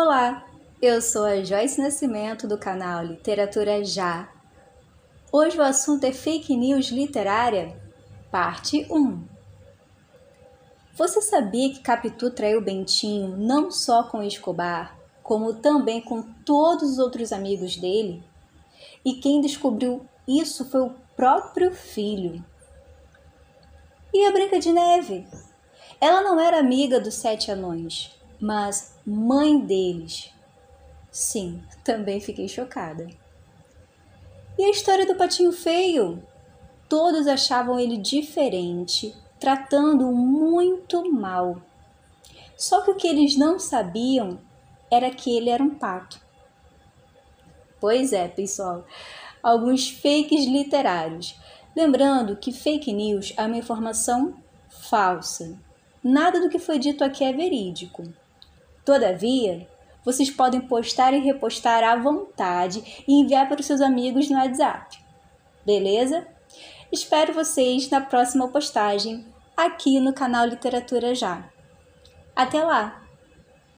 Olá, eu sou a Joyce Nascimento do canal Literatura Já. Hoje o assunto é fake news literária, parte 1. Você sabia que Capitu traiu Bentinho não só com Escobar, como também com todos os outros amigos dele? E quem descobriu isso foi o próprio filho. E a Branca de Neve? Ela não era amiga dos sete anões, mas mãe deles. Sim, também fiquei chocada. E a história do patinho feio? Todos achavam ele diferente, tratando-o muito mal. Só que o que eles não sabiam era que ele era um pato. Pois é, pessoal, alguns fakes literários. Lembrando que fake news é uma informação falsa. Nada do que foi dito aqui é verídico. Todavia, vocês podem postar e repostar à vontade e enviar para os seus amigos no WhatsApp. Beleza? Espero vocês na próxima postagem aqui no canal Literatura Já. Até lá!